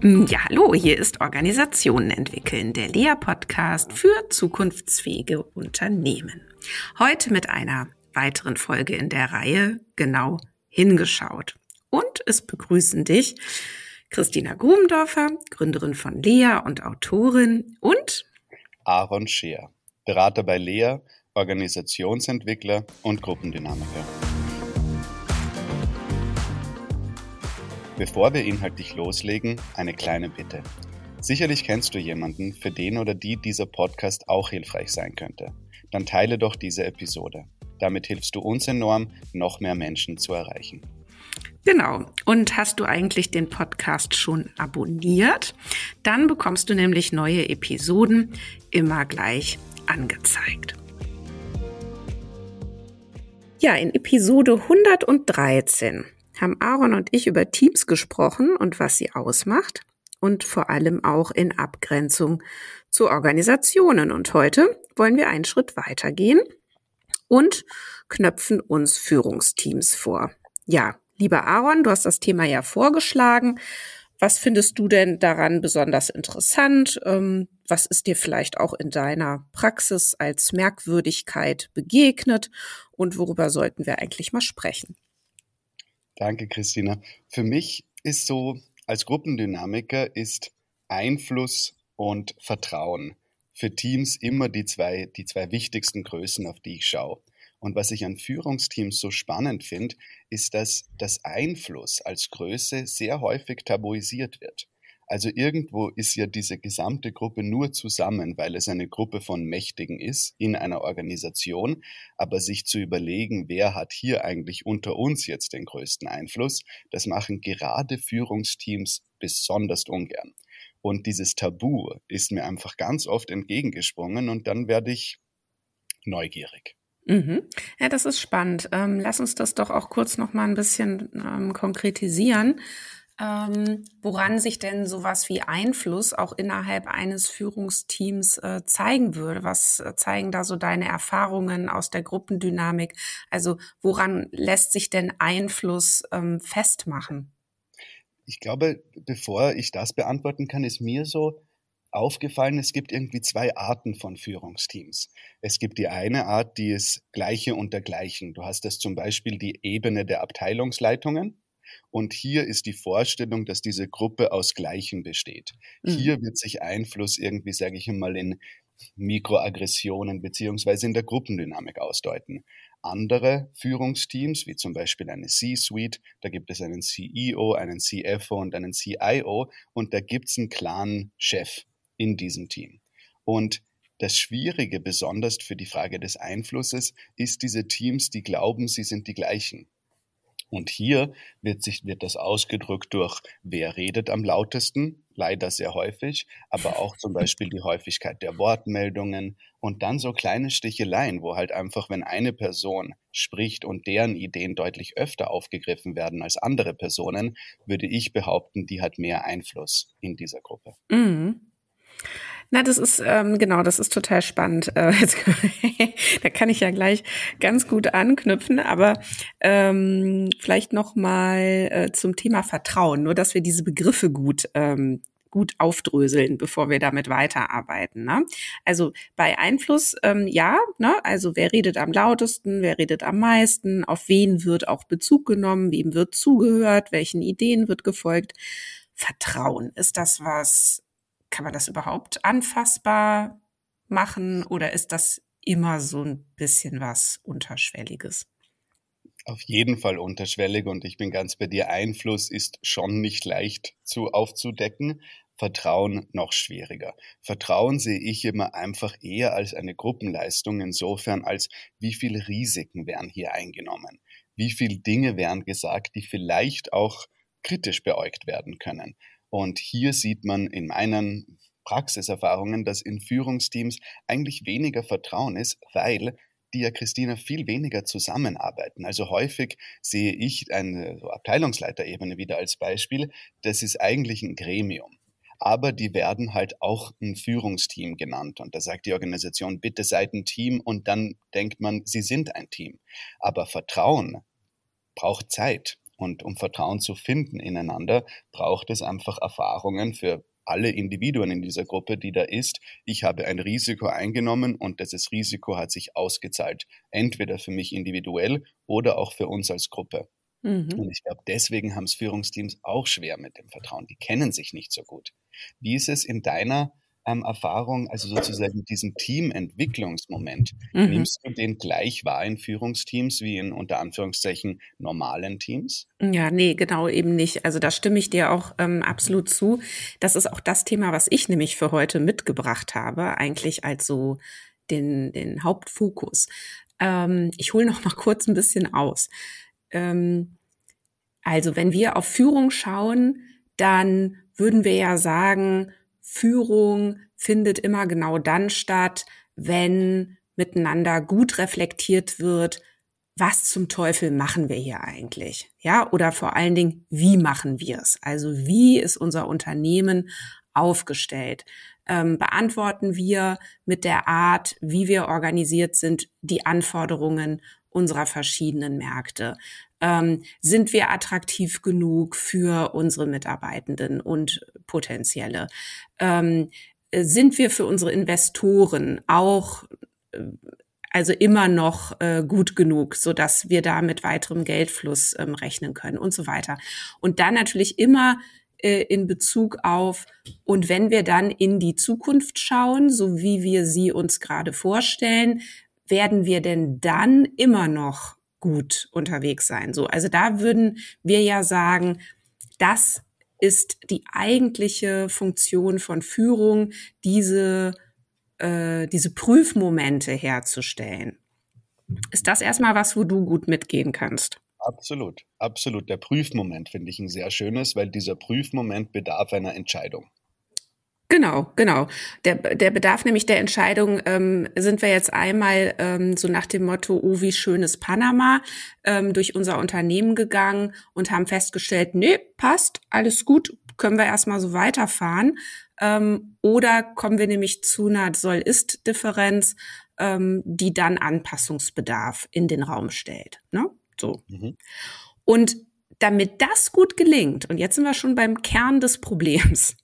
Ja, hallo, hier ist Organisationen entwickeln, der Lea-Podcast für zukunftsfähige Unternehmen. Heute mit einer weiteren Folge in der Reihe genau hingeschaut. Und es begrüßen dich Christina Grubendorfer, Gründerin von Lea und Autorin und Aaron Scheer, Berater bei Lea, Organisationsentwickler und Gruppendynamiker. Bevor wir inhaltlich loslegen, eine kleine Bitte. Sicherlich kennst du jemanden, für den oder die dieser Podcast auch hilfreich sein könnte. Dann teile doch diese Episode. Damit hilfst du uns enorm, noch mehr Menschen zu erreichen. Genau. Und hast du eigentlich den Podcast schon abonniert? Dann bekommst du nämlich neue Episoden immer gleich angezeigt. Ja, in Episode 113 haben Aaron und ich über Teams gesprochen und was sie ausmacht und vor allem auch in Abgrenzung zu Organisationen. Und heute wollen wir einen Schritt weitergehen und knöpfen uns Führungsteams vor. Ja, lieber Aaron, du hast das Thema ja vorgeschlagen. Was findest du denn daran besonders interessant? Ähm, was ist dir vielleicht auch in deiner Praxis als Merkwürdigkeit begegnet? Und worüber sollten wir eigentlich mal sprechen? Danke, Christina. Für mich ist so, als Gruppendynamiker ist Einfluss und Vertrauen für Teams immer die zwei, die zwei wichtigsten Größen, auf die ich schaue. Und was ich an Führungsteams so spannend finde, ist, dass das Einfluss als Größe sehr häufig tabuisiert wird. Also irgendwo ist ja diese gesamte Gruppe nur zusammen, weil es eine Gruppe von Mächtigen ist in einer Organisation. Aber sich zu überlegen, wer hat hier eigentlich unter uns jetzt den größten Einfluss, das machen gerade Führungsteams besonders ungern. Und dieses Tabu ist mir einfach ganz oft entgegengesprungen und dann werde ich neugierig. Mhm. Ja, das ist spannend. Ähm, lass uns das doch auch kurz noch mal ein bisschen ähm, konkretisieren ähm, woran sich denn sowas wie Einfluss auch innerhalb eines Führungsteams äh, zeigen würde. Was äh, zeigen da so deine Erfahrungen aus der Gruppendynamik? Also woran lässt sich denn Einfluss ähm, festmachen? Ich glaube, bevor ich das beantworten kann, ist mir so aufgefallen, es gibt irgendwie zwei Arten von Führungsteams. Es gibt die eine Art, die ist Gleiche unter Gleichen. Du hast das zum Beispiel die Ebene der Abteilungsleitungen. Und hier ist die Vorstellung, dass diese Gruppe aus Gleichen besteht. Mhm. Hier wird sich Einfluss irgendwie, sage ich mal, in Mikroaggressionen beziehungsweise in der Gruppendynamik ausdeuten. Andere Führungsteams, wie zum Beispiel eine C-Suite, da gibt es einen CEO, einen CFO und einen CIO und da gibt es einen klaren Chef in diesem Team. Und das Schwierige, besonders für die Frage des Einflusses, ist diese Teams, die glauben, sie sind die gleichen. Und hier wird sich, wird das ausgedrückt durch, wer redet am lautesten, leider sehr häufig, aber auch zum Beispiel die Häufigkeit der Wortmeldungen und dann so kleine Sticheleien, wo halt einfach, wenn eine Person spricht und deren Ideen deutlich öfter aufgegriffen werden als andere Personen, würde ich behaupten, die hat mehr Einfluss in dieser Gruppe. Mhm. Na, das ist ähm, genau, das ist total spannend. Äh, jetzt, da kann ich ja gleich ganz gut anknüpfen, aber ähm, vielleicht noch mal äh, zum Thema Vertrauen, nur dass wir diese Begriffe gut ähm, gut aufdröseln, bevor wir damit weiterarbeiten. Ne? Also bei Einfluss, ähm, ja, ne? also wer redet am lautesten, wer redet am meisten, auf wen wird auch Bezug genommen, wem wird zugehört, welchen Ideen wird gefolgt. Vertrauen, ist das was, kann man das überhaupt anfassbar machen oder ist das immer so ein bisschen was Unterschwelliges? Auf jeden Fall unterschwellig und ich bin ganz bei dir. Einfluss ist schon nicht leicht zu aufzudecken. Vertrauen noch schwieriger. Vertrauen sehe ich immer einfach eher als eine Gruppenleistung insofern als wie viele Risiken werden hier eingenommen. Wie viele Dinge werden gesagt, die vielleicht auch kritisch beäugt werden können. Und hier sieht man in meinen Praxiserfahrungen, dass in Führungsteams eigentlich weniger Vertrauen ist, weil die ja Christina viel weniger zusammenarbeiten. Also häufig sehe ich eine Abteilungsleiterebene wieder als Beispiel. Das ist eigentlich ein Gremium. Aber die werden halt auch ein Führungsteam genannt. Und da sagt die Organisation, bitte seid ein Team. Und dann denkt man, sie sind ein Team. Aber Vertrauen braucht Zeit. Und um Vertrauen zu finden ineinander, braucht es einfach Erfahrungen für alle Individuen in dieser Gruppe, die da ist. Ich habe ein Risiko eingenommen und dieses Risiko hat sich ausgezahlt. Entweder für mich individuell oder auch für uns als Gruppe. Mhm. Und ich glaube, deswegen haben es Führungsteams auch schwer mit dem Vertrauen. Die kennen sich nicht so gut. Wie ist es in deiner ähm, Erfahrung, also sozusagen diesen Teamentwicklungsmoment, mhm. nimmst du den gleich wahr in Führungsteams wie in unter Anführungszeichen normalen Teams? Ja, nee, genau eben nicht. Also da stimme ich dir auch ähm, absolut zu. Das ist auch das Thema, was ich nämlich für heute mitgebracht habe, eigentlich als so den, den Hauptfokus. Ähm, ich hole noch mal kurz ein bisschen aus. Ähm, also wenn wir auf Führung schauen, dann würden wir ja sagen, Führung findet immer genau dann statt, wenn miteinander gut reflektiert wird, was zum Teufel machen wir hier eigentlich? Ja, oder vor allen Dingen, wie machen wir es? Also wie ist unser Unternehmen aufgestellt? Ähm, beantworten wir mit der Art, wie wir organisiert sind, die Anforderungen unserer verschiedenen Märkte? ähm, sind wir attraktiv genug für unsere Mitarbeitenden und potenzielle? Ähm, sind wir für unsere Investoren auch äh, also immer noch äh, gut genug, so dass wir da mit weiterem Geldfluss ähm, rechnen können und so weiter. Und dann natürlich immer äh, in Bezug auf und wenn wir dann in die Zukunft schauen, so wie wir sie uns gerade vorstellen, werden wir denn dann immer noch gut unterwegs sein. So, also da würden wir ja sagen, das ist die eigentliche Funktion von Führung, diese, äh, diese Prüfmomente herzustellen. Ist das erstmal was, wo du gut mitgehen kannst? Absolut, absolut. Der Prüfmoment finde ich ein sehr schönes, weil dieser Prüfmoment bedarf einer Entscheidung. Genau, genau. Der, der Bedarf nämlich der Entscheidung, ähm, sind wir jetzt einmal ähm, so nach dem Motto, oh, wie schön ist Panama, ähm, durch unser Unternehmen gegangen und haben festgestellt, nee, passt, alles gut, können wir erstmal so weiterfahren. Ähm, oder kommen wir nämlich zu einer Soll-Ist-Differenz, ähm, die dann Anpassungsbedarf in den Raum stellt. Ne? So. Mhm. Und damit das gut gelingt, und jetzt sind wir schon beim Kern des Problems,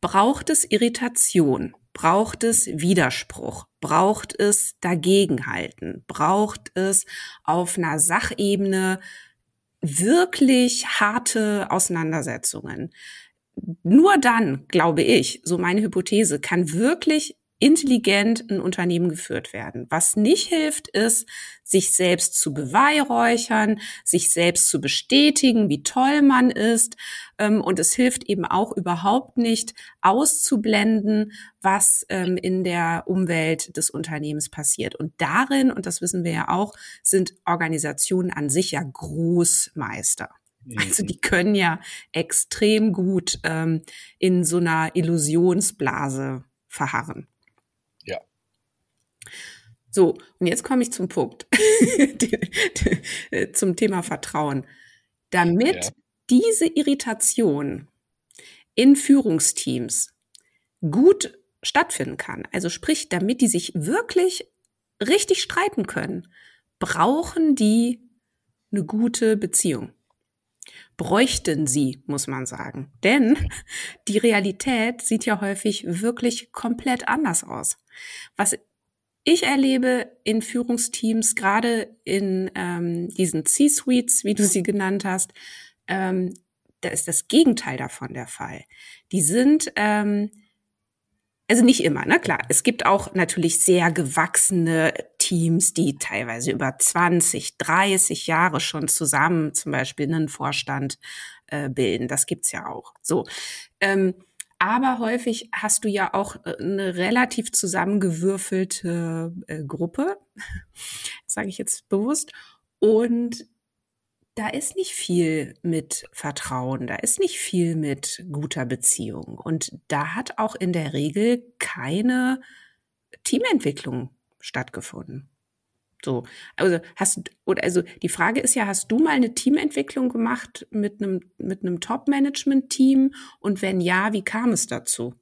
Braucht es Irritation? Braucht es Widerspruch? Braucht es Dagegenhalten? Braucht es auf einer Sachebene wirklich harte Auseinandersetzungen? Nur dann, glaube ich, so meine Hypothese, kann wirklich intelligent ein Unternehmen geführt werden. Was nicht hilft, ist, sich selbst zu beweihräuchern, sich selbst zu bestätigen, wie toll man ist. Ähm, und es hilft eben auch überhaupt nicht, auszublenden, was ähm, in der Umwelt des Unternehmens passiert. Und darin, und das wissen wir ja auch, sind Organisationen an sich ja Großmeister. Also die können ja extrem gut ähm, in so einer Illusionsblase verharren. So, und jetzt komme ich zum Punkt, zum Thema Vertrauen. Damit ja. diese Irritation in Führungsteams gut stattfinden kann, also sprich, damit die sich wirklich richtig streiten können, brauchen die eine gute Beziehung. Bräuchten sie, muss man sagen. Denn die Realität sieht ja häufig wirklich komplett anders aus. Was ich erlebe in Führungsteams, gerade in ähm, diesen C-Suites, wie du sie genannt hast, ähm, da ist das Gegenteil davon der Fall. Die sind, ähm, also nicht immer, na ne? klar, es gibt auch natürlich sehr gewachsene Teams, die teilweise über 20, 30 Jahre schon zusammen zum Beispiel einen Vorstand äh, bilden. Das gibt's ja auch. So. Ähm, aber häufig hast du ja auch äh, eine relativ zusammengewürfelte äh, Gruppe, sage ich jetzt bewusst. Und da ist nicht viel mit Vertrauen, da ist nicht viel mit guter Beziehung. Und da hat auch in der Regel keine Teamentwicklung stattgefunden. So, also hast oder also die Frage ist ja, hast du mal eine Teamentwicklung gemacht mit einem mit einem Top-Management-Team und wenn ja, wie kam es dazu?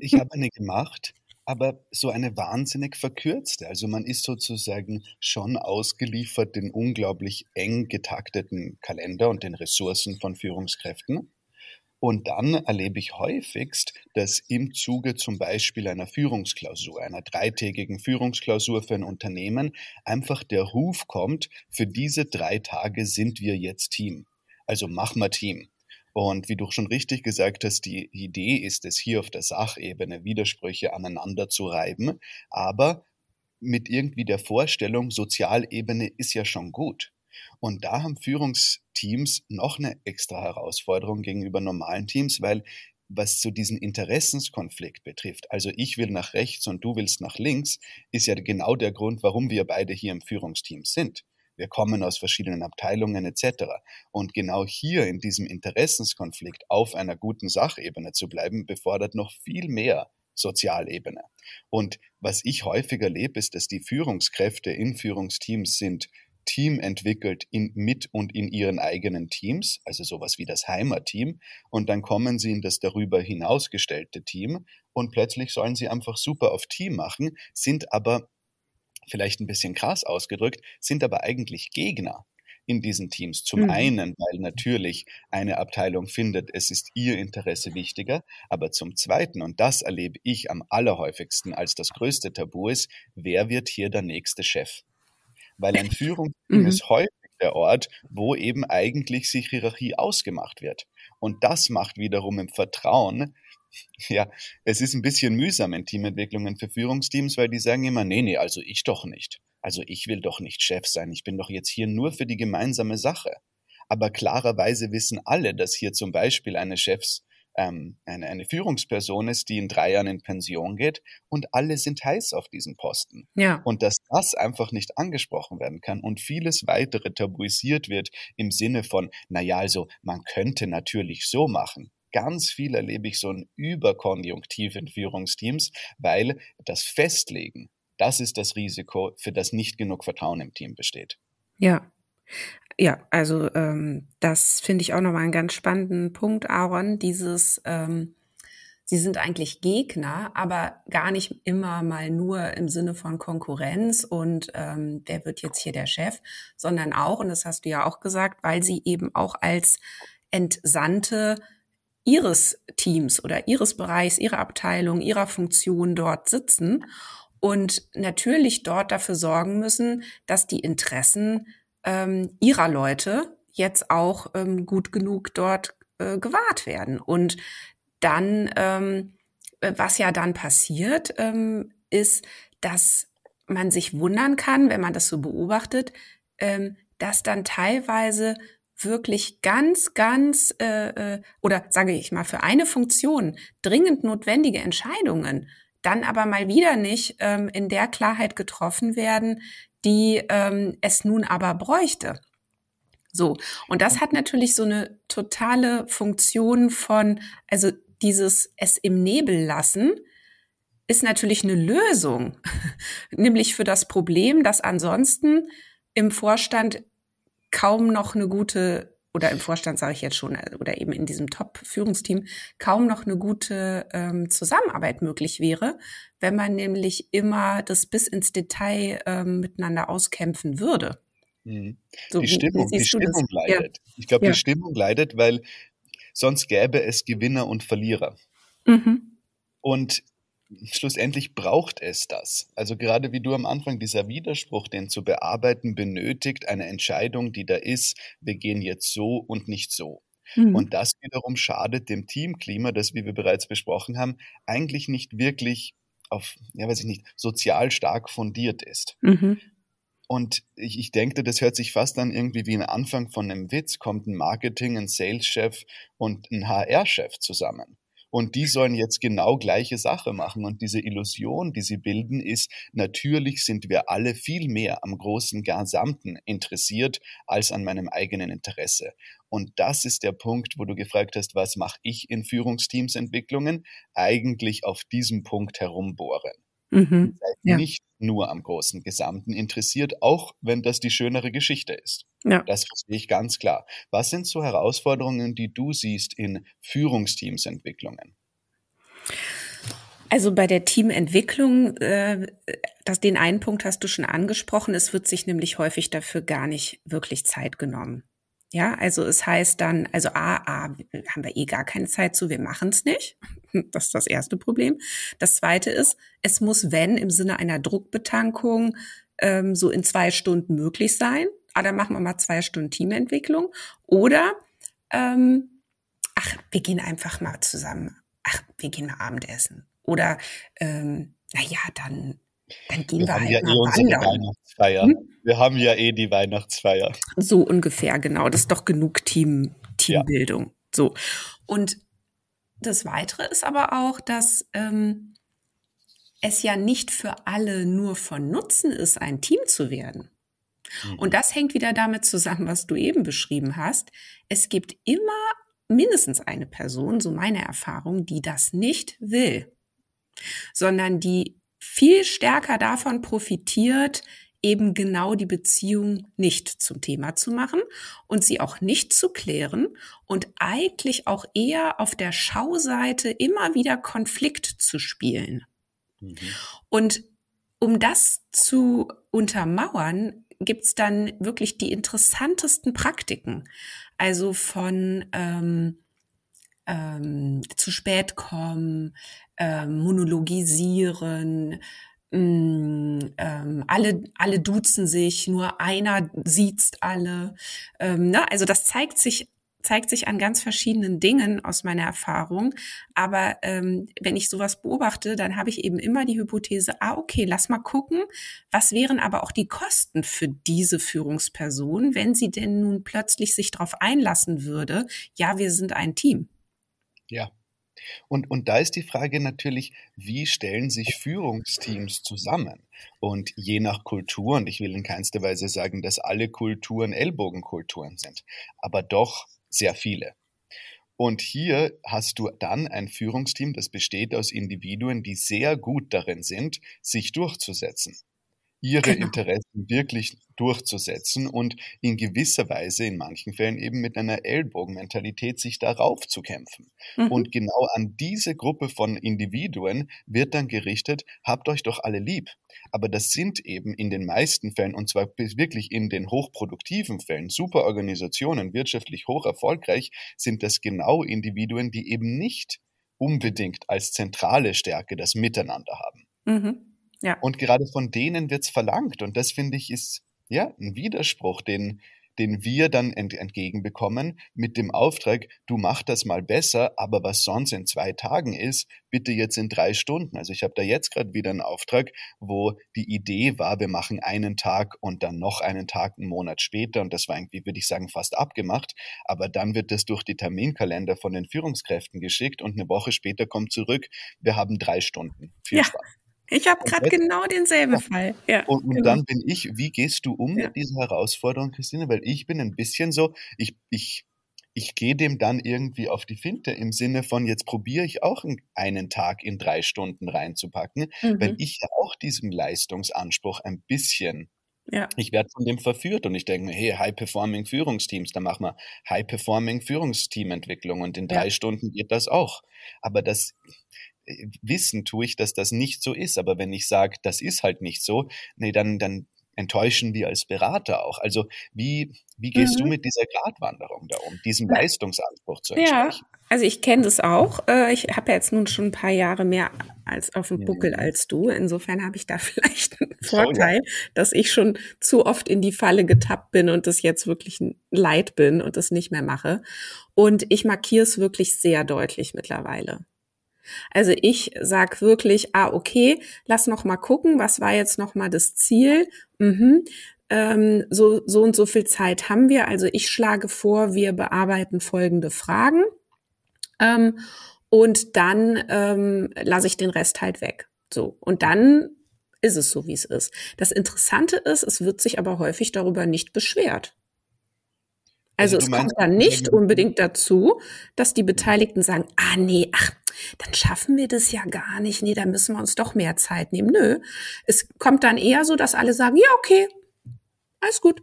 Ich habe eine gemacht aber so eine wahnsinnig verkürzte. Also man ist sozusagen schon ausgeliefert den unglaublich eng getakteten Kalender und den Ressourcen von Führungskräften. Und dann erlebe ich häufigst, dass im Zuge zum Beispiel einer Führungsklausur, einer dreitägigen Führungsklausur für ein Unternehmen, einfach der Ruf kommt, für diese drei Tage sind wir jetzt Team. Also mach mal Team. Und wie du schon richtig gesagt hast, die Idee ist es, hier auf der Sachebene Widersprüche aneinander zu reiben, aber mit irgendwie der Vorstellung, Sozialebene ist ja schon gut. Und da haben Führungsteams noch eine extra Herausforderung gegenüber normalen Teams, weil was so diesen Interessenskonflikt betrifft, also ich will nach rechts und du willst nach links, ist ja genau der Grund, warum wir beide hier im Führungsteam sind. Wir kommen aus verschiedenen Abteilungen etc. Und genau hier in diesem Interessenskonflikt auf einer guten Sachebene zu bleiben, befordert noch viel mehr Sozialebene. Und was ich häufig erlebe, ist, dass die Führungskräfte in Führungsteams sind Team entwickelt in, mit und in ihren eigenen Teams, also sowas wie das Heimatteam, und dann kommen sie in das darüber hinausgestellte Team und plötzlich sollen sie einfach super auf Team machen, sind aber vielleicht ein bisschen krass ausgedrückt, sind aber eigentlich Gegner in diesen Teams. Zum mhm. einen, weil natürlich eine Abteilung findet, es ist ihr Interesse wichtiger, aber zum zweiten, und das erlebe ich am allerhäufigsten als das größte Tabu ist, wer wird hier der nächste Chef? Weil ein Führungsteam mhm. ist häufig der Ort, wo eben eigentlich sich Hierarchie ausgemacht wird. Und das macht wiederum im Vertrauen, ja, es ist ein bisschen mühsam in Teamentwicklungen für Führungsteams, weil die sagen immer, nee, nee, also ich doch nicht. Also ich will doch nicht Chef sein, ich bin doch jetzt hier nur für die gemeinsame Sache. Aber klarerweise wissen alle, dass hier zum Beispiel eine Chefs, ähm, eine, eine Führungsperson ist, die in drei Jahren in Pension geht und alle sind heiß auf diesen Posten. Ja. Und dass das einfach nicht angesprochen werden kann und vieles weitere tabuisiert wird im Sinne von, na ja, also man könnte natürlich so machen. Ganz viel erlebe ich so ein Überkonjunktiv in Führungsteams, weil das Festlegen, das ist das Risiko, für das nicht genug Vertrauen im Team besteht. Ja, ja, also ähm, das finde ich auch nochmal einen ganz spannenden Punkt, Aaron. Dieses, ähm, sie sind eigentlich Gegner, aber gar nicht immer mal nur im Sinne von Konkurrenz und ähm, wer wird jetzt hier der Chef, sondern auch, und das hast du ja auch gesagt, weil sie eben auch als Entsandte ihres Teams oder ihres Bereichs, ihrer Abteilung, ihrer Funktion dort sitzen und natürlich dort dafür sorgen müssen, dass die Interessen ähm, ihrer Leute jetzt auch ähm, gut genug dort äh, gewahrt werden. Und dann, ähm, äh, was ja dann passiert, ähm, ist, dass man sich wundern kann, wenn man das so beobachtet, ähm, dass dann teilweise wirklich ganz, ganz äh, äh, oder sage ich mal für eine Funktion dringend notwendige Entscheidungen dann aber mal wieder nicht ähm, in der Klarheit getroffen werden, die ähm, es nun aber bräuchte. So, und das hat natürlich so eine totale Funktion von, also dieses es im Nebel lassen, ist natürlich eine Lösung, nämlich für das Problem, dass ansonsten im Vorstand kaum noch eine gute oder im Vorstand sage ich jetzt schon, oder eben in diesem Top-Führungsteam kaum noch eine gute ähm, Zusammenarbeit möglich wäre, wenn man nämlich immer das bis ins Detail ähm, miteinander auskämpfen würde. Mhm. So, die Stimmung, die Stimmung leidet. Ja. Ich glaube, ja. die Stimmung leidet, weil sonst gäbe es Gewinner und Verlierer. Mhm. Und schlussendlich braucht es das. Also gerade wie du am Anfang, dieser Widerspruch, den zu bearbeiten, benötigt eine Entscheidung, die da ist, wir gehen jetzt so und nicht so. Mhm. Und das wiederum schadet dem Teamklima, das, wie wir bereits besprochen haben, eigentlich nicht wirklich auf, ja weiß ich nicht, sozial stark fundiert ist. Mhm. Und ich, ich denke, das hört sich fast an irgendwie wie ein Anfang von einem Witz, kommt ein Marketing, ein Sales-Chef und ein HR-Chef zusammen. Und die sollen jetzt genau gleiche Sache machen. Und diese Illusion, die sie bilden, ist, natürlich sind wir alle viel mehr am großen Gesamten interessiert als an meinem eigenen Interesse. Und das ist der Punkt, wo du gefragt hast, was mache ich in Führungsteamsentwicklungen? Eigentlich auf diesem Punkt herumbohren. Mhm, ja. Nicht nur am großen Gesamten interessiert, auch wenn das die schönere Geschichte ist. Ja. Das verstehe ich ganz klar. Was sind so Herausforderungen, die du siehst in Führungsteamsentwicklungen? Also bei der Teamentwicklung, äh, das, den einen Punkt hast du schon angesprochen, es wird sich nämlich häufig dafür gar nicht wirklich Zeit genommen. Ja, also es heißt dann, also A, A haben wir eh gar keine Zeit zu, wir machen es nicht. Das ist das erste Problem. Das zweite ist, es muss, wenn, im Sinne einer Druckbetankung ähm, so in zwei Stunden möglich sein. Ah, dann machen wir mal zwei Stunden Teamentwicklung. Oder ähm, ach, wir gehen einfach mal zusammen. Ach, wir gehen mal Abendessen. Oder ähm, naja, dann dann gehen wir, wir haben halt ja eh unsere Weihnachtsfeier. Hm? Wir haben ja eh die Weihnachtsfeier. So ungefähr, genau. Das ist doch genug Team, Teambildung. Ja. So. Und das Weitere ist aber auch, dass ähm, es ja nicht für alle nur von Nutzen ist, ein Team zu werden. Mhm. Und das hängt wieder damit zusammen, was du eben beschrieben hast. Es gibt immer mindestens eine Person, so meine Erfahrung, die das nicht will, sondern die viel stärker davon profitiert, eben genau die Beziehung nicht zum Thema zu machen und sie auch nicht zu klären und eigentlich auch eher auf der Schauseite immer wieder Konflikt zu spielen. Mhm. Und um das zu untermauern, gibt's dann wirklich die interessantesten Praktiken. Also von ähm, ähm, zu spät kommen, ähm, monologisieren, mm, ähm, alle, alle duzen sich, nur einer sieht's alle. Ähm, ne? Also das zeigt sich zeigt sich an ganz verschiedenen Dingen aus meiner Erfahrung. Aber ähm, wenn ich sowas beobachte, dann habe ich eben immer die Hypothese, ah, okay, lass mal gucken, was wären aber auch die Kosten für diese Führungsperson, wenn sie denn nun plötzlich sich darauf einlassen würde, ja, wir sind ein Team. Ja. Und, und da ist die Frage natürlich, wie stellen sich Führungsteams zusammen? Und je nach Kultur, und ich will in keinster Weise sagen, dass alle Kulturen Ellbogenkulturen sind, aber doch sehr viele. Und hier hast du dann ein Führungsteam, das besteht aus Individuen, die sehr gut darin sind, sich durchzusetzen ihre genau. Interessen wirklich durchzusetzen und in gewisser Weise in manchen Fällen eben mit einer Ellbogenmentalität sich darauf zu kämpfen. Mhm. Und genau an diese Gruppe von Individuen wird dann gerichtet, habt euch doch alle lieb. Aber das sind eben in den meisten Fällen, und zwar wirklich in den hochproduktiven Fällen, super Organisationen, wirtschaftlich hoch erfolgreich, sind das genau Individuen, die eben nicht unbedingt als zentrale Stärke das Miteinander haben. Mhm. Ja. Und gerade von denen wird's verlangt. Und das finde ich ist ja ein Widerspruch, den, den wir dann ent entgegenbekommen mit dem Auftrag, du mach das mal besser, aber was sonst in zwei Tagen ist, bitte jetzt in drei Stunden. Also ich habe da jetzt gerade wieder einen Auftrag, wo die Idee war, wir machen einen Tag und dann noch einen Tag einen Monat später und das war irgendwie, würde ich sagen, fast abgemacht. Aber dann wird das durch die Terminkalender von den Führungskräften geschickt und eine Woche später kommt zurück, wir haben drei Stunden. Viel ja. Spaß. Ich habe gerade genau denselben ja. Fall. Ja, und, und genau. dann bin ich, wie gehst du um ja. mit dieser Herausforderung, Christine? Weil ich bin ein bisschen so, ich, ich, ich gehe dem dann irgendwie auf die Finte im Sinne von, jetzt probiere ich auch einen Tag in drei Stunden reinzupacken, mhm. weil ich ja auch diesem Leistungsanspruch ein bisschen ja. Ich werde von dem verführt und ich denke mir, hey, High-Performing Führungsteams, da machen wir High-Performing Führungsteamentwicklung und in drei ja. Stunden geht das auch. Aber das, wissen tue ich, dass das nicht so ist. Aber wenn ich sage, das ist halt nicht so, nee, dann, dann enttäuschen wir als Berater auch. Also wie, wie gehst mhm. du mit dieser Gratwanderung da um, diesem Leistungsanspruch zu entsprechen? Ja, also ich kenne das auch. Äh, ich habe ja jetzt nun schon ein paar Jahre mehr als auf dem Buckel als du. Insofern habe ich da vielleicht einen Vorteil, oh, ja. dass ich schon zu oft in die Falle getappt bin und das jetzt wirklich leid bin und das nicht mehr mache. Und ich markiere es wirklich sehr deutlich mittlerweile. Also ich sag wirklich, ah, okay, lass noch mal gucken, was war jetzt noch mal das Ziel? Mhm. Ähm, so, so und so viel Zeit haben wir. Also ich schlage vor, wir bearbeiten folgende Fragen. Ähm, und dann ähm, lasse ich den Rest halt weg. So. Und dann ist es so, wie es ist. Das Interessante ist, es wird sich aber häufig darüber nicht beschwert. Also, also es kommt dann nicht unbedingt dazu, dass die Beteiligten sagen, ah nee, ach, dann schaffen wir das ja gar nicht. Nee, da müssen wir uns doch mehr Zeit nehmen. Nö. Es kommt dann eher so, dass alle sagen, ja, okay, alles gut.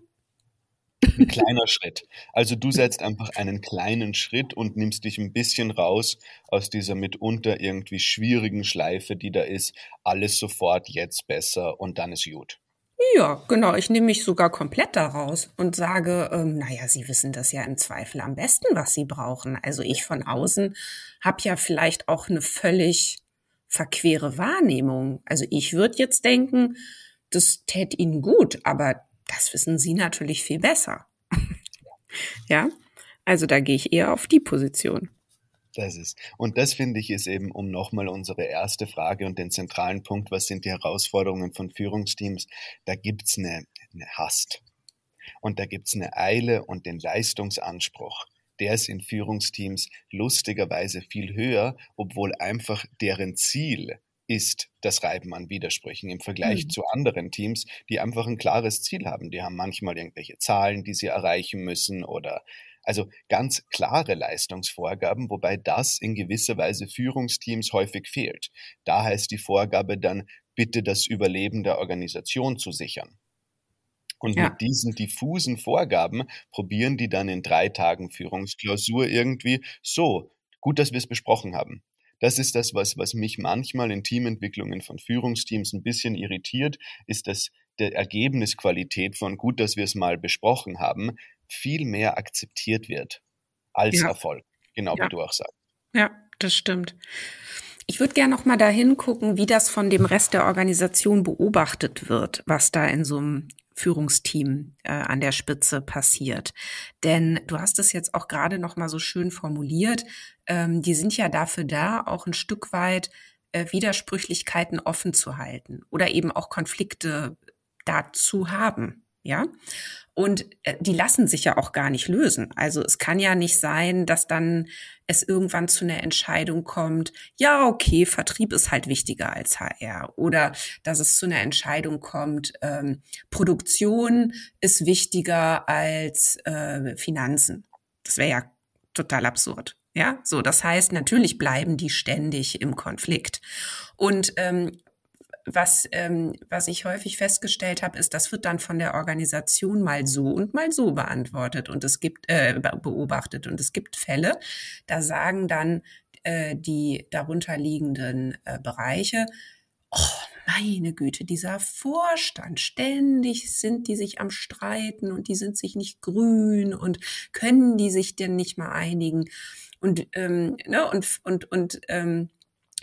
Ein kleiner Schritt. Also du setzt einfach einen kleinen Schritt und nimmst dich ein bisschen raus aus dieser mitunter irgendwie schwierigen Schleife, die da ist. Alles sofort jetzt besser und dann ist gut. Ja, genau. Ich nehme mich sogar komplett daraus und sage, ähm, naja, Sie wissen das ja im Zweifel am besten, was Sie brauchen. Also ich von außen habe ja vielleicht auch eine völlig verquere Wahrnehmung. Also ich würde jetzt denken, das täte Ihnen gut, aber das wissen Sie natürlich viel besser. ja, also da gehe ich eher auf die Position. Das ist. Und das finde ich ist eben, um nochmal unsere erste Frage und den zentralen Punkt, was sind die Herausforderungen von Führungsteams? Da gibt's eine, eine Hast. Und da gibt's eine Eile und den Leistungsanspruch. Der ist in Führungsteams lustigerweise viel höher, obwohl einfach deren Ziel ist das Reiben an Widersprüchen im Vergleich mhm. zu anderen Teams, die einfach ein klares Ziel haben. Die haben manchmal irgendwelche Zahlen, die sie erreichen müssen oder also ganz klare Leistungsvorgaben, wobei das in gewisser Weise Führungsteams häufig fehlt. Da heißt die Vorgabe dann, bitte das Überleben der Organisation zu sichern. Und ja. mit diesen diffusen Vorgaben probieren die dann in drei Tagen Führungsklausur irgendwie so, gut, dass wir es besprochen haben. Das ist das, was, was mich manchmal in Teamentwicklungen von Führungsteams ein bisschen irritiert, ist, dass der Ergebnisqualität von gut, dass wir es mal besprochen haben, viel mehr akzeptiert wird als ja. Erfolg. Genau ja. wie du auch sagst. Ja, das stimmt. Ich würde gerne noch mal dahin gucken, wie das von dem Rest der Organisation beobachtet wird, was da in so einem Führungsteam äh, an der Spitze passiert. Denn du hast es jetzt auch gerade noch mal so schön formuliert. Ähm, die sind ja dafür da, auch ein Stück weit äh, Widersprüchlichkeiten offen zu halten oder eben auch Konflikte dazu haben. Ja. Und äh, die lassen sich ja auch gar nicht lösen. Also es kann ja nicht sein, dass dann es irgendwann zu einer Entscheidung kommt, ja, okay, Vertrieb ist halt wichtiger als HR. Oder dass es zu einer Entscheidung kommt, ähm, Produktion ist wichtiger als äh, Finanzen. Das wäre ja total absurd. Ja, so, das heißt, natürlich bleiben die ständig im Konflikt. Und ähm, was, ähm, was ich häufig festgestellt habe, ist, das wird dann von der Organisation mal so und mal so beantwortet und es gibt äh, beobachtet und es gibt Fälle, da sagen dann äh, die darunterliegenden äh, Bereiche, oh, meine Güte, dieser Vorstand, ständig sind die sich am Streiten und die sind sich nicht grün und können die sich denn nicht mal einigen? Und ähm, ne, und und und ähm,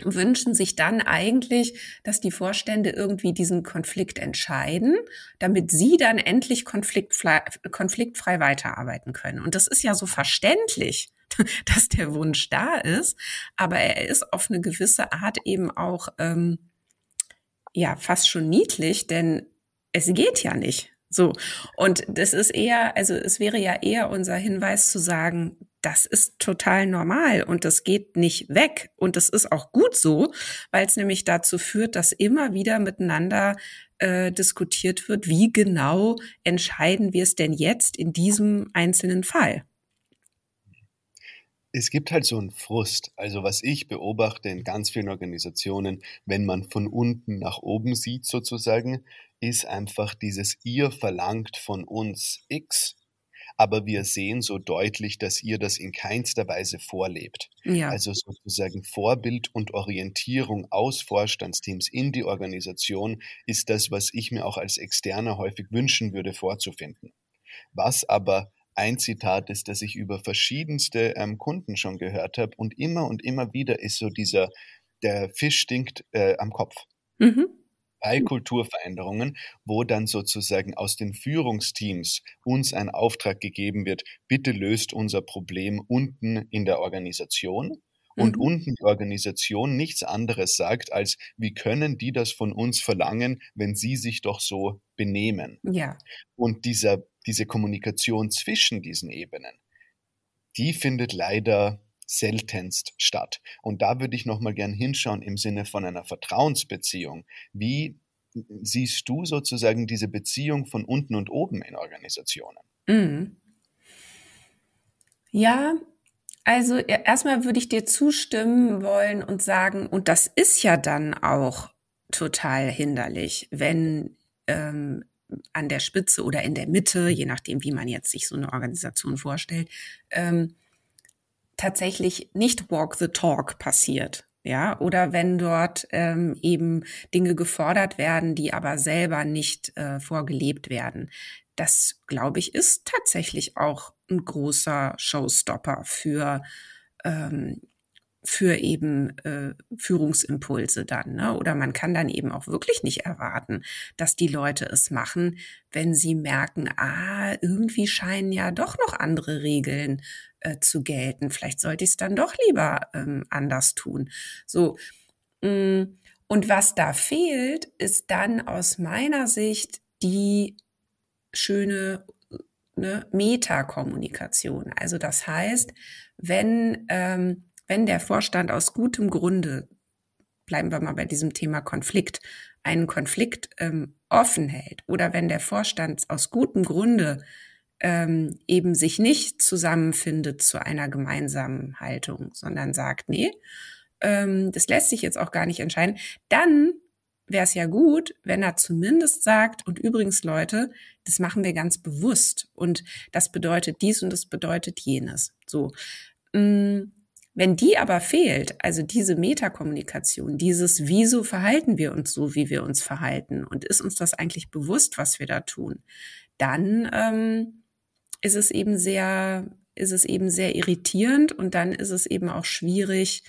wünschen sich dann eigentlich, dass die Vorstände irgendwie diesen Konflikt entscheiden, damit sie dann endlich konfliktfrei, konfliktfrei weiterarbeiten können. Und das ist ja so verständlich, dass der Wunsch da ist, aber er ist auf eine gewisse Art eben auch ähm, ja fast schon niedlich, denn es geht ja nicht. So. Und das ist eher, also es wäre ja eher unser Hinweis zu sagen, das ist total normal und das geht nicht weg. Und das ist auch gut so, weil es nämlich dazu führt, dass immer wieder miteinander äh, diskutiert wird, wie genau entscheiden wir es denn jetzt in diesem einzelnen Fall. Es gibt halt so einen Frust. Also was ich beobachte in ganz vielen Organisationen, wenn man von unten nach oben sieht sozusagen, ist einfach dieses ihr verlangt von uns X aber wir sehen so deutlich, dass ihr das in keinster Weise vorlebt. Ja. Also sozusagen Vorbild und Orientierung aus Vorstandsteams in die Organisation ist das, was ich mir auch als Externer häufig wünschen würde vorzufinden. Was aber ein Zitat ist, das ich über verschiedenste ähm, Kunden schon gehört habe und immer und immer wieder ist so dieser, der Fisch stinkt äh, am Kopf. Mhm bei Kulturveränderungen, wo dann sozusagen aus den Führungsteams uns ein Auftrag gegeben wird, bitte löst unser Problem unten in der Organisation. Und mhm. unten die Organisation nichts anderes sagt, als wie können die das von uns verlangen, wenn sie sich doch so benehmen. Ja. Und dieser, diese Kommunikation zwischen diesen Ebenen, die findet leider seltenst statt. Und da würde ich nochmal gern hinschauen im Sinne von einer Vertrauensbeziehung. Wie siehst du sozusagen diese Beziehung von unten und oben in Organisationen? Mhm. Ja, also erstmal würde ich dir zustimmen wollen und sagen, und das ist ja dann auch total hinderlich, wenn ähm, an der Spitze oder in der Mitte, je nachdem, wie man jetzt sich so eine Organisation vorstellt, ähm, tatsächlich nicht Walk the Talk passiert. Ja, oder wenn dort ähm, eben Dinge gefordert werden, die aber selber nicht äh, vorgelebt werden. Das, glaube ich, ist tatsächlich auch ein großer Showstopper für ähm, für eben äh, Führungsimpulse dann. Ne? Oder man kann dann eben auch wirklich nicht erwarten, dass die Leute es machen, wenn sie merken, ah, irgendwie scheinen ja doch noch andere Regeln äh, zu gelten. Vielleicht sollte ich es dann doch lieber ähm, anders tun. So. Mh, mm, und was da fehlt, ist dann aus meiner Sicht die schöne ne, Metakommunikation. Also das heißt, wenn ähm, wenn der Vorstand aus gutem Grunde, bleiben wir mal bei diesem Thema Konflikt, einen Konflikt ähm, offen hält oder wenn der Vorstand aus gutem Grunde ähm, eben sich nicht zusammenfindet zu einer gemeinsamen Haltung, sondern sagt, nee, ähm, das lässt sich jetzt auch gar nicht entscheiden, dann wäre es ja gut, wenn er zumindest sagt, und übrigens Leute, das machen wir ganz bewusst und das bedeutet dies und das bedeutet jenes. So. Mh, mm, wenn die aber fehlt, also diese Metakommunikation, dieses wieso verhalten wir uns so, wie wir uns verhalten und ist uns das eigentlich bewusst, was wir da tun, dann ähm, ist es eben sehr, ist es eben sehr irritierend und dann ist es eben auch schwierig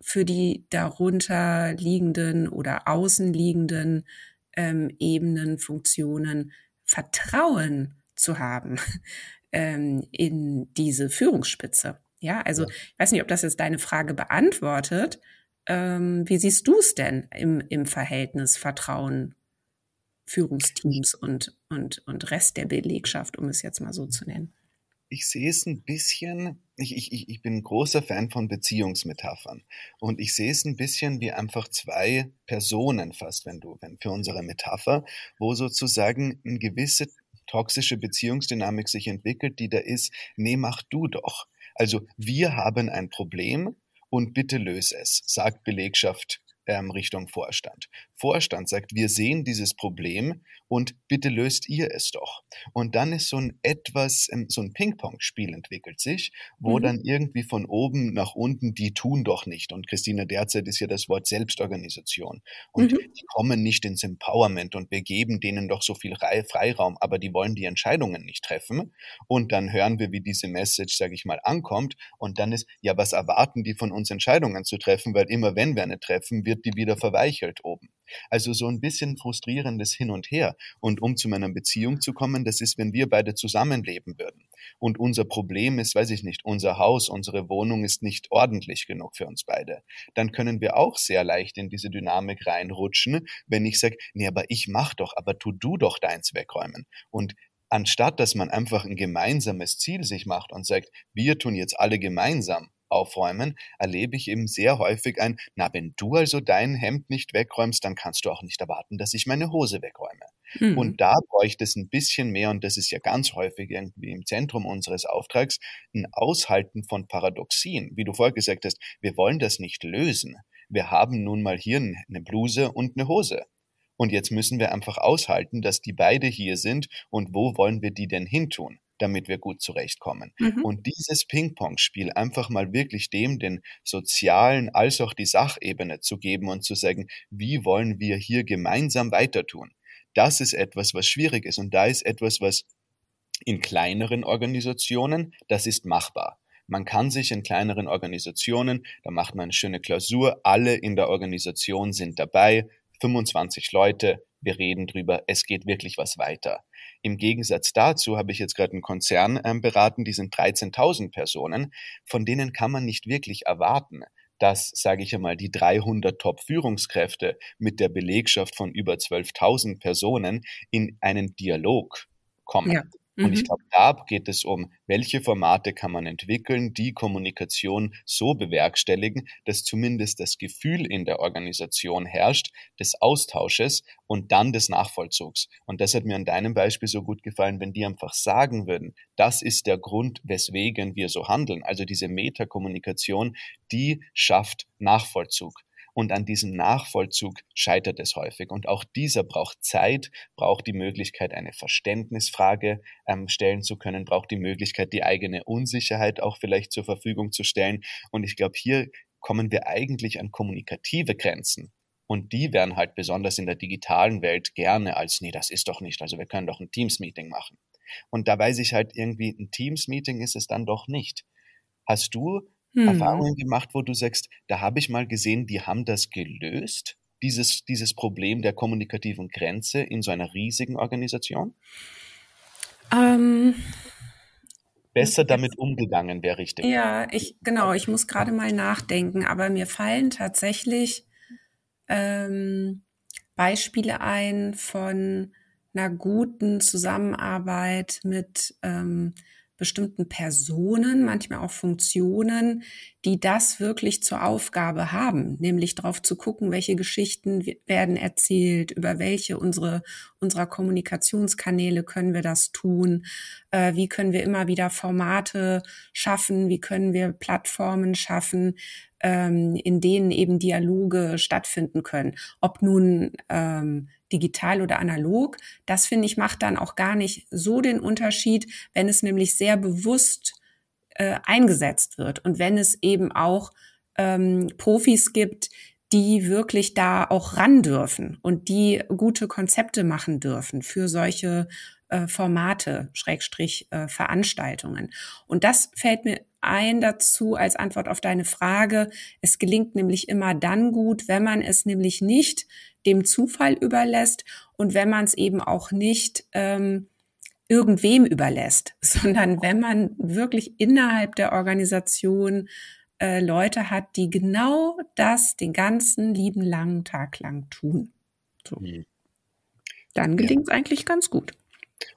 für die darunter liegenden oder außenliegenden ähm, Ebenen, Funktionen Vertrauen zu haben ähm, in diese Führungsspitze. Ja, also ja. ich weiß nicht, ob das jetzt deine Frage beantwortet. Ähm, wie siehst du es denn im, im Verhältnis Vertrauen Führungsteams und, und, und Rest der Belegschaft, um es jetzt mal so zu nennen? Ich sehe es ein bisschen, ich, ich, ich bin ein großer Fan von Beziehungsmetaphern. Und ich sehe es ein bisschen wie einfach zwei Personen fast, wenn du, wenn für unsere Metapher, wo sozusagen eine gewisse toxische Beziehungsdynamik sich entwickelt, die da ist, nee, mach du doch. Also wir haben ein Problem und bitte löse es, sagt Belegschaft ähm, Richtung Vorstand. Vorstand sagt, wir sehen dieses Problem und bitte löst ihr es doch. Und dann ist so ein etwas, ähm, so ein Ping-Pong-Spiel entwickelt sich, wo mhm. dann irgendwie von oben nach unten, die tun doch nicht. Und Christina, derzeit ist ja das Wort Selbstorganisation. Und mhm. die kommen nicht ins Empowerment und wir geben denen doch so viel Freiraum, aber die wollen die Entscheidungen nicht treffen. Und dann hören wir, wie diese Message, sage ich mal, ankommt. Und dann ist, ja, was erwarten die von uns, Entscheidungen zu treffen? Weil immer wenn wir eine treffen, wird die wieder verweichelt oben. Also so ein bisschen frustrierendes Hin und Her. Und um zu meiner Beziehung zu kommen, das ist, wenn wir beide zusammenleben würden. Und unser Problem ist, weiß ich nicht, unser Haus, unsere Wohnung ist nicht ordentlich genug für uns beide. Dann können wir auch sehr leicht in diese Dynamik reinrutschen, wenn ich sage, nee, aber ich mach doch, aber tu du doch deins wegräumen. Und anstatt dass man einfach ein gemeinsames Ziel sich macht und sagt, wir tun jetzt alle gemeinsam aufräumen, erlebe ich eben sehr häufig ein, na, wenn du also dein Hemd nicht wegräumst, dann kannst du auch nicht erwarten, dass ich meine Hose wegräume. Mhm. Und da bräuchte es ein bisschen mehr, und das ist ja ganz häufig irgendwie im Zentrum unseres Auftrags, ein Aushalten von Paradoxien. Wie du vorher gesagt hast, wir wollen das nicht lösen. Wir haben nun mal hier eine Bluse und eine Hose. Und jetzt müssen wir einfach aushalten, dass die beide hier sind und wo wollen wir die denn hintun? Damit wir gut zurechtkommen. Mhm. Und dieses Ping-Pong-Spiel einfach mal wirklich dem den sozialen als auch die Sachebene zu geben und zu sagen, wie wollen wir hier gemeinsam weiter tun? Das ist etwas, was schwierig ist. Und da ist etwas, was in kleineren Organisationen, das ist machbar. Man kann sich in kleineren Organisationen, da macht man eine schöne Klausur, alle in der Organisation sind dabei, 25 Leute, wir reden drüber, es geht wirklich was weiter. Im Gegensatz dazu habe ich jetzt gerade einen Konzern ähm, beraten, die sind 13.000 Personen, von denen kann man nicht wirklich erwarten, dass, sage ich einmal, die 300 Top-Führungskräfte mit der Belegschaft von über 12.000 Personen in einen Dialog kommen. Ja. Und ich mhm. glaube, da geht es um, welche Formate kann man entwickeln, die Kommunikation so bewerkstelligen, dass zumindest das Gefühl in der Organisation herrscht, des Austausches und dann des Nachvollzugs. Und das hat mir an deinem Beispiel so gut gefallen, wenn die einfach sagen würden, das ist der Grund, weswegen wir so handeln. Also diese Metakommunikation, die schafft Nachvollzug. Und an diesem Nachvollzug scheitert es häufig. Und auch dieser braucht Zeit, braucht die Möglichkeit, eine Verständnisfrage ähm, stellen zu können, braucht die Möglichkeit, die eigene Unsicherheit auch vielleicht zur Verfügung zu stellen. Und ich glaube, hier kommen wir eigentlich an kommunikative Grenzen. Und die werden halt besonders in der digitalen Welt gerne als, nee, das ist doch nicht. Also wir können doch ein Teams-Meeting machen. Und da weiß ich halt irgendwie, ein Teams-Meeting ist es dann doch nicht. Hast du hm. Erfahrungen gemacht, wo du sagst, da habe ich mal gesehen, die haben das gelöst, dieses, dieses Problem der kommunikativen Grenze in so einer riesigen Organisation? Ähm, Besser damit umgegangen wäre richtig. Ja, ich, genau, ich muss gerade mal nachdenken, aber mir fallen tatsächlich ähm, Beispiele ein von einer guten Zusammenarbeit mit ähm, bestimmten Personen, manchmal auch Funktionen, die das wirklich zur Aufgabe haben, nämlich darauf zu gucken, welche Geschichten werden erzählt, über welche unsere, unserer Kommunikationskanäle können wir das tun, äh, wie können wir immer wieder Formate schaffen, wie können wir Plattformen schaffen, ähm, in denen eben Dialoge stattfinden können. Ob nun ähm, digital oder analog. Das finde ich macht dann auch gar nicht so den Unterschied, wenn es nämlich sehr bewusst äh, eingesetzt wird und wenn es eben auch ähm, Profis gibt, die wirklich da auch ran dürfen und die gute Konzepte machen dürfen für solche äh, Formate, Schrägstrich äh, Veranstaltungen. Und das fällt mir ein dazu als Antwort auf deine Frage. Es gelingt nämlich immer dann gut, wenn man es nämlich nicht dem Zufall überlässt und wenn man es eben auch nicht ähm, irgendwem überlässt, sondern wenn man wirklich innerhalb der Organisation äh, Leute hat, die genau das den ganzen lieben langen Tag lang tun. So. Mhm. Dann gelingt es ja. eigentlich ganz gut.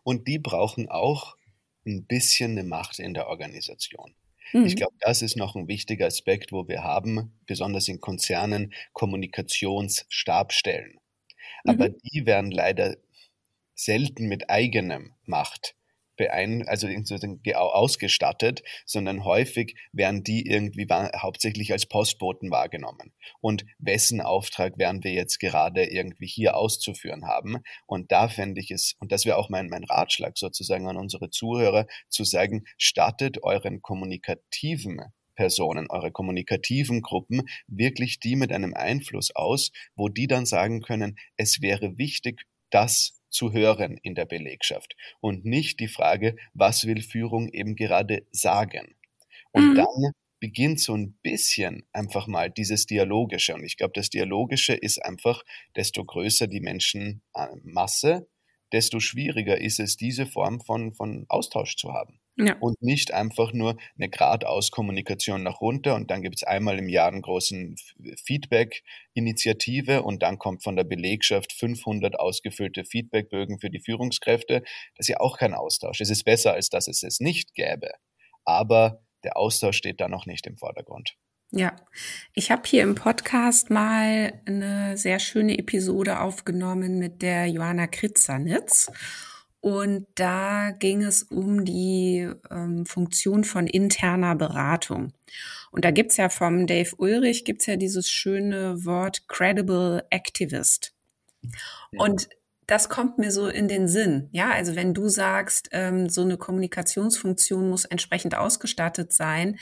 Und die brauchen auch ein bisschen eine Macht in der Organisation. Mhm. Ich glaube, das ist noch ein wichtiger Aspekt, wo wir haben, besonders in Konzernen, Kommunikationsstabstellen. Aber mhm. die werden leider selten mit eigenem Macht beein also ausgestattet, sondern häufig werden die irgendwie hauptsächlich als Postboten wahrgenommen. Und wessen Auftrag werden wir jetzt gerade irgendwie hier auszuführen haben? Und da fände ich es, und das wäre auch mein, mein Ratschlag sozusagen an unsere Zuhörer, zu sagen, stattet euren kommunikativen Personen, eure kommunikativen Gruppen, wirklich die mit einem Einfluss aus, wo die dann sagen können, es wäre wichtig, dass zu hören in der Belegschaft und nicht die Frage, was will Führung eben gerade sagen. Und mhm. dann beginnt so ein bisschen einfach mal dieses Dialogische. Und ich glaube, das Dialogische ist einfach, desto größer die Menschenmasse, desto schwieriger ist es, diese Form von, von Austausch zu haben. Ja. Und nicht einfach nur eine geradeaus-Kommunikation nach runter und dann gibt es einmal im Jahr einen großen Feedback-Initiative und dann kommt von der Belegschaft 500 ausgefüllte Feedbackbögen für die Führungskräfte. Das ist ja auch kein Austausch. Es ist besser, als dass es es nicht gäbe. Aber der Austausch steht da noch nicht im Vordergrund. Ja, ich habe hier im Podcast mal eine sehr schöne Episode aufgenommen mit der Johanna Kritzernitz. Und da ging es um die ähm, Funktion von interner Beratung. Und da gibt's ja vom Dave Ulrich, gibt's ja dieses schöne Wort Credible Activist. Ja. Und das kommt mir so in den Sinn. Ja, also wenn du sagst, ähm, so eine Kommunikationsfunktion muss entsprechend ausgestattet sein,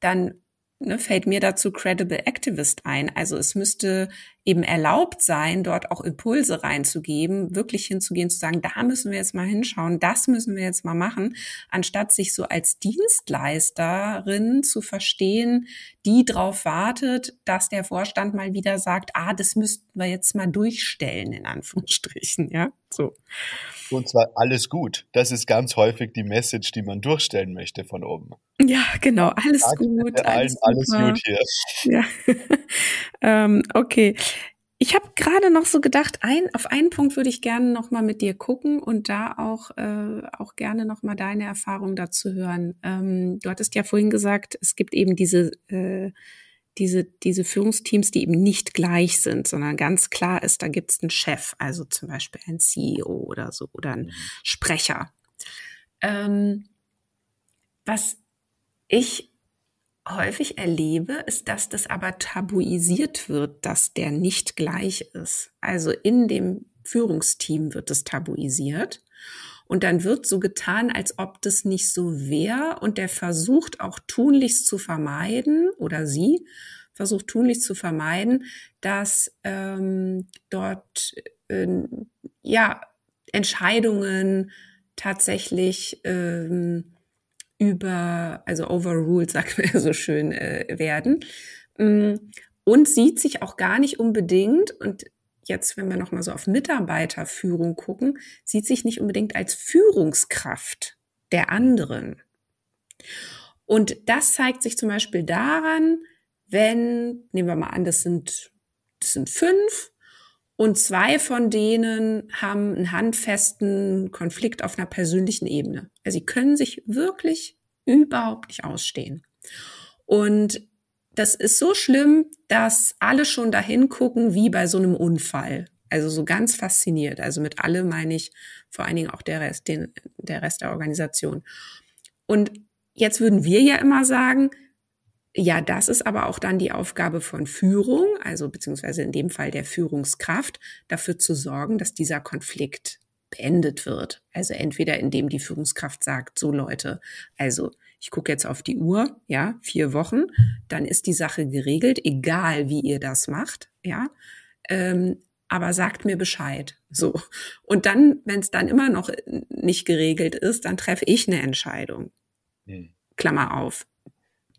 dann ne, fällt mir dazu Credible Activist ein. Also es müsste eben erlaubt sein, dort auch Impulse reinzugeben, wirklich hinzugehen, zu sagen, da müssen wir jetzt mal hinschauen, das müssen wir jetzt mal machen, anstatt sich so als Dienstleisterin zu verstehen, die darauf wartet, dass der Vorstand mal wieder sagt, ah, das müssten wir jetzt mal durchstellen, in Anführungsstrichen, ja, so. Und zwar alles gut. Das ist ganz häufig die Message, die man durchstellen möchte von oben. Ja, genau, alles gut. Alles, alles gut hier. Ja, ähm, okay. Ich habe gerade noch so gedacht, ein, auf einen Punkt würde ich gerne noch mal mit dir gucken und da auch, äh, auch gerne noch mal deine Erfahrung dazu hören. Ähm, du hattest ja vorhin gesagt, es gibt eben diese, äh, diese, diese Führungsteams, die eben nicht gleich sind, sondern ganz klar ist, da gibt es einen Chef, also zum Beispiel ein CEO oder so oder einen mhm. Sprecher. Ähm, was ich häufig erlebe, ist, dass das aber tabuisiert wird, dass der nicht gleich ist. Also in dem Führungsteam wird es tabuisiert. Und dann wird so getan, als ob das nicht so wäre. Und der versucht auch tunlichst zu vermeiden, oder sie versucht tunlichst zu vermeiden, dass ähm, dort äh, ja Entscheidungen tatsächlich ähm, über, also overruled, sagt man ja so schön, äh, werden. Mm, und sieht sich auch gar nicht unbedingt, und jetzt, wenn wir nochmal so auf Mitarbeiterführung gucken, sieht sich nicht unbedingt als Führungskraft der anderen. Und das zeigt sich zum Beispiel daran, wenn, nehmen wir mal an, das sind, das sind fünf und zwei von denen haben einen handfesten Konflikt auf einer persönlichen Ebene. Also sie können sich wirklich überhaupt nicht ausstehen. Und das ist so schlimm, dass alle schon dahin gucken wie bei so einem Unfall. Also so ganz fasziniert. Also mit alle meine ich vor allen Dingen auch der Rest, den, der Rest der Organisation. Und jetzt würden wir ja immer sagen, ja, das ist aber auch dann die Aufgabe von Führung, also beziehungsweise in dem Fall der Führungskraft, dafür zu sorgen, dass dieser Konflikt beendet wird. Also entweder indem die Führungskraft sagt, so Leute, also ich gucke jetzt auf die Uhr, ja, vier Wochen, dann ist die Sache geregelt, egal wie ihr das macht, ja. Ähm, aber sagt mir Bescheid. So. Und dann, wenn es dann immer noch nicht geregelt ist, dann treffe ich eine Entscheidung. Hm. Klammer auf.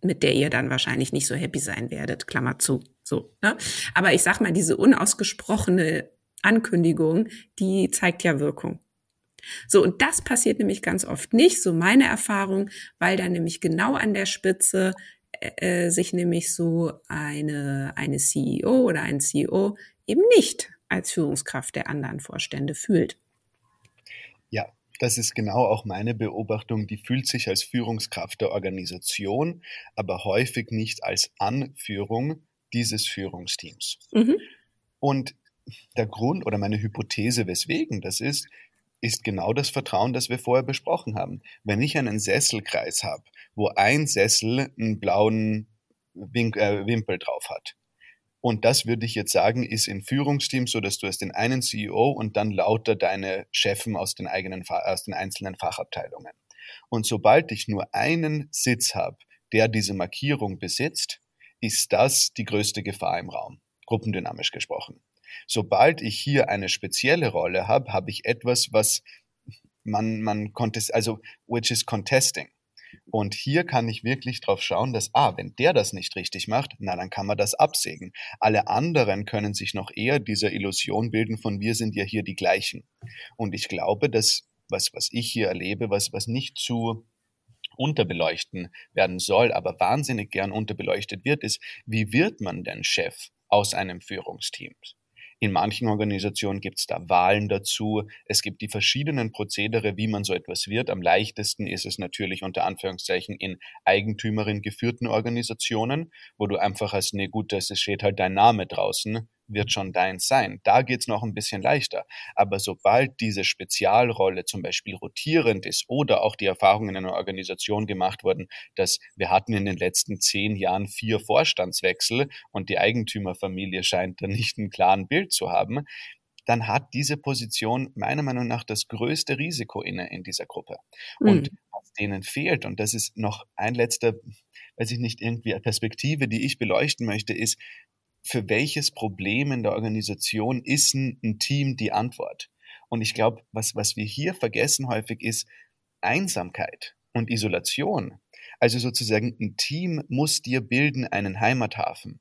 Mit der ihr dann wahrscheinlich nicht so happy sein werdet. Klammer zu. So. Ne? Aber ich sag mal, diese unausgesprochene Ankündigung, die zeigt ja Wirkung. So, und das passiert nämlich ganz oft nicht, so meine Erfahrung, weil dann nämlich genau an der Spitze äh, äh sich nämlich so eine, eine CEO oder ein CEO eben nicht als Führungskraft der anderen Vorstände fühlt. Ja, das ist genau auch meine Beobachtung. Die fühlt sich als Führungskraft der Organisation, aber häufig nicht als Anführung dieses Führungsteams. Mhm. Und der Grund oder meine Hypothese, weswegen das ist, ist genau das Vertrauen, das wir vorher besprochen haben. Wenn ich einen Sesselkreis habe, wo ein Sessel einen blauen äh, Wimpel drauf hat, und das würde ich jetzt sagen, ist in Führungsteams so, dass du hast den einen CEO und dann lauter deine Chefen aus den eigenen, aus den einzelnen Fachabteilungen. Und sobald ich nur einen Sitz habe, der diese Markierung besitzt, ist das die größte Gefahr im Raum, gruppendynamisch gesprochen. Sobald ich hier eine spezielle Rolle habe, habe ich etwas, was man, man contest, also which is contesting. Und hier kann ich wirklich drauf schauen, dass, ah, wenn der das nicht richtig macht, na, dann kann man das absägen. Alle anderen können sich noch eher dieser Illusion bilden von, wir sind ja hier die gleichen. Und ich glaube, dass, was, was ich hier erlebe, was, was nicht zu unterbeleuchten werden soll, aber wahnsinnig gern unterbeleuchtet wird, ist, wie wird man denn Chef aus einem Führungsteam? In manchen Organisationen gibt es da Wahlen dazu. Es gibt die verschiedenen Prozedere, wie man so etwas wird. Am leichtesten ist es natürlich unter Anführungszeichen in Eigentümerin geführten Organisationen, wo du einfach hast, nee gut, es steht halt dein Name draußen wird schon deins sein. Da geht's noch ein bisschen leichter. Aber sobald diese Spezialrolle zum Beispiel rotierend ist oder auch die Erfahrung in einer Organisation gemacht wurden, dass wir hatten in den letzten zehn Jahren vier Vorstandswechsel und die Eigentümerfamilie scheint da nicht einen klaren Bild zu haben, dann hat diese Position meiner Meinung nach das größte Risiko inne in dieser Gruppe. Mhm. Und was denen fehlt, und das ist noch ein letzter, weiß ich nicht, irgendwie Perspektive, die ich beleuchten möchte, ist, für welches Problem in der Organisation ist ein, ein Team die Antwort? Und ich glaube, was, was wir hier vergessen häufig ist Einsamkeit und Isolation. Also sozusagen ein Team muss dir bilden einen Heimathafen.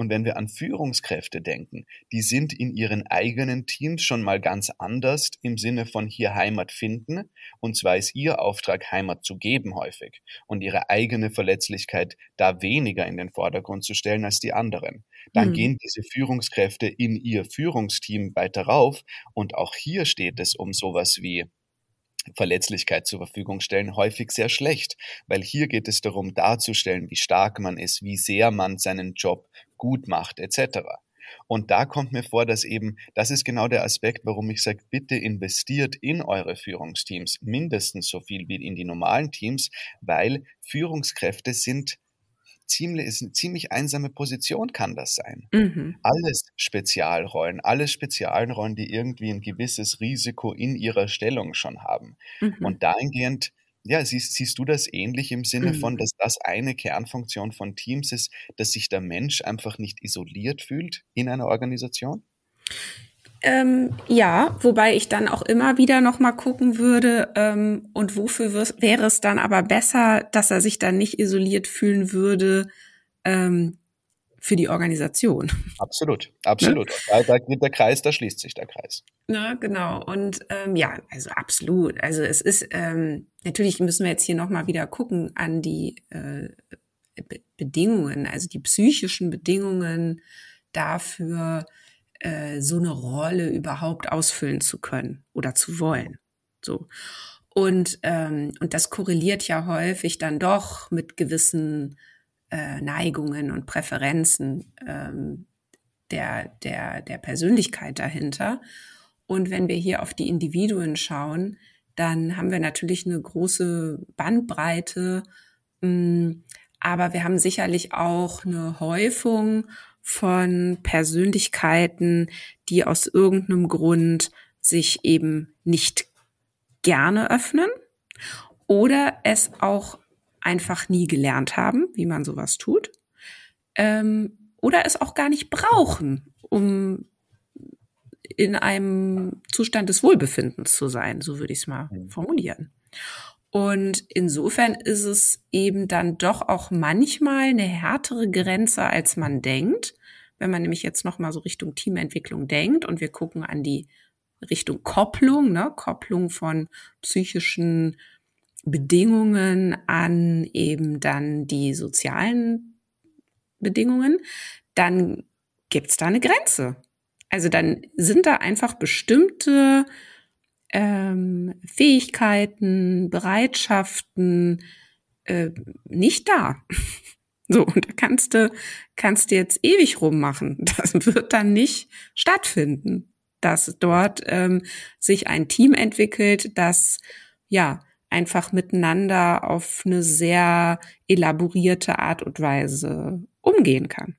Und wenn wir an Führungskräfte denken, die sind in ihren eigenen Teams schon mal ganz anders im Sinne von hier Heimat finden. Und zwar ist ihr Auftrag, Heimat zu geben häufig und ihre eigene Verletzlichkeit da weniger in den Vordergrund zu stellen als die anderen. Dann mhm. gehen diese Führungskräfte in ihr Führungsteam weiter rauf. Und auch hier steht es um sowas wie Verletzlichkeit zur Verfügung stellen, häufig sehr schlecht, weil hier geht es darum darzustellen, wie stark man ist, wie sehr man seinen Job gut macht, etc. Und da kommt mir vor, dass eben, das ist genau der Aspekt, warum ich sage, bitte investiert in eure Führungsteams mindestens so viel wie in die normalen Teams, weil Führungskräfte sind ziemlich, ist eine ziemlich einsame Position kann das sein. Mhm. Alles Spezialrollen, alles Spezialrollen, die irgendwie ein gewisses Risiko in ihrer Stellung schon haben. Mhm. Und dahingehend ja, siehst, siehst du das ähnlich im Sinne von, mhm. dass das eine Kernfunktion von Teams ist, dass sich der Mensch einfach nicht isoliert fühlt in einer Organisation? Ähm, ja, wobei ich dann auch immer wieder noch mal gucken würde, ähm, und wofür wäre es dann aber besser, dass er sich dann nicht isoliert fühlen würde, ähm, für die Organisation. Absolut, absolut. Ne? Da, da geht der Kreis, da schließt sich der Kreis. Na, genau. Und ähm, ja, also absolut. Also es ist ähm, natürlich müssen wir jetzt hier nochmal wieder gucken an die äh, Be Bedingungen, also die psychischen Bedingungen dafür, äh, so eine Rolle überhaupt ausfüllen zu können oder zu wollen. So. Und, ähm, und das korreliert ja häufig dann doch mit gewissen äh, Neigungen und Präferenzen ähm, der, der, der Persönlichkeit dahinter. Und wenn wir hier auf die Individuen schauen, dann haben wir natürlich eine große Bandbreite, mh, mm, aber wir haben sicherlich auch eine Häufung von Persönlichkeiten, die aus irgendeinem Grund sich eben nicht gerne öffnen oder es auch einfach nie gelernt haben, wie man sowas tut, ähm, oder es auch gar nicht brauchen, um in einem Zustand des Wohlbefindens zu sein, so würde ich es mal mhm. formulieren. Und insofern ist es eben dann doch auch manchmal eine härtere Grenze, als man denkt. Wenn man nämlich jetzt noch mal so Richtung Teamentwicklung denkt und wir gucken an die Richtung Kopplung, ne, Kopplung von psychischen Bedingungen an eben dann die sozialen Bedingungen, dann gibt's da eine Grenze. Also dann sind da einfach bestimmte ähm, Fähigkeiten, Bereitschaften äh, nicht da. So, und da kannst du, kannst du jetzt ewig rummachen. Das wird dann nicht stattfinden, dass dort ähm, sich ein Team entwickelt, das ja einfach miteinander auf eine sehr elaborierte Art und Weise umgehen kann.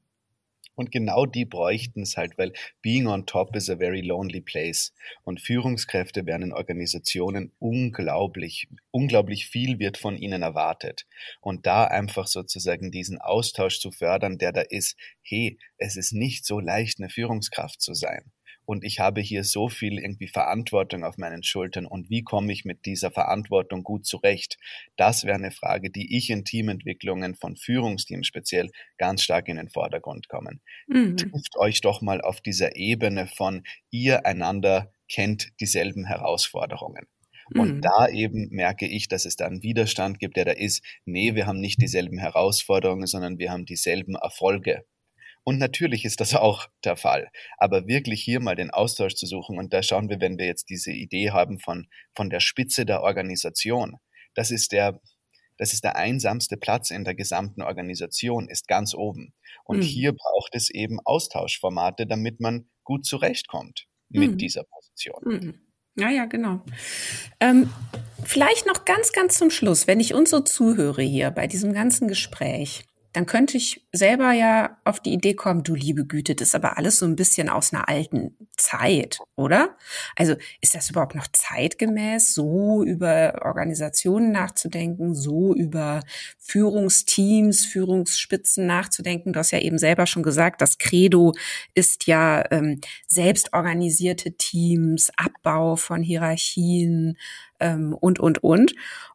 Und genau die bräuchten es halt, weil being on top is a very lonely place. Und Führungskräfte werden in Organisationen unglaublich, unglaublich viel wird von ihnen erwartet. Und da einfach sozusagen diesen Austausch zu fördern, der da ist, hey, es ist nicht so leicht, eine Führungskraft zu sein und ich habe hier so viel irgendwie Verantwortung auf meinen Schultern und wie komme ich mit dieser Verantwortung gut zurecht? Das wäre eine Frage, die ich in Teamentwicklungen von Führungsteams speziell ganz stark in den Vordergrund kommen. Mhm. Trifft euch doch mal auf dieser Ebene von ihr einander kennt dieselben Herausforderungen. Und mhm. da eben merke ich, dass es da einen Widerstand gibt, der da ist, nee, wir haben nicht dieselben Herausforderungen, sondern wir haben dieselben Erfolge. Und natürlich ist das auch der Fall. Aber wirklich hier mal den Austausch zu suchen und da schauen wir, wenn wir jetzt diese Idee haben von, von der Spitze der Organisation. Das ist der, das ist der einsamste Platz in der gesamten Organisation, ist ganz oben. Und mhm. hier braucht es eben Austauschformate, damit man gut zurechtkommt mit mhm. dieser Position. Mhm. Ja, ja, genau. Ähm, vielleicht noch ganz, ganz zum Schluss, wenn ich uns so zuhöre hier bei diesem ganzen Gespräch dann könnte ich selber ja auf die Idee kommen, du liebe Güte, das ist aber alles so ein bisschen aus einer alten Zeit, oder? Also ist das überhaupt noch zeitgemäß, so über Organisationen nachzudenken, so über Führungsteams, Führungsspitzen nachzudenken? Du hast ja eben selber schon gesagt, das Credo ist ja ähm, selbstorganisierte Teams, Abbau von Hierarchien ähm, und, und, und.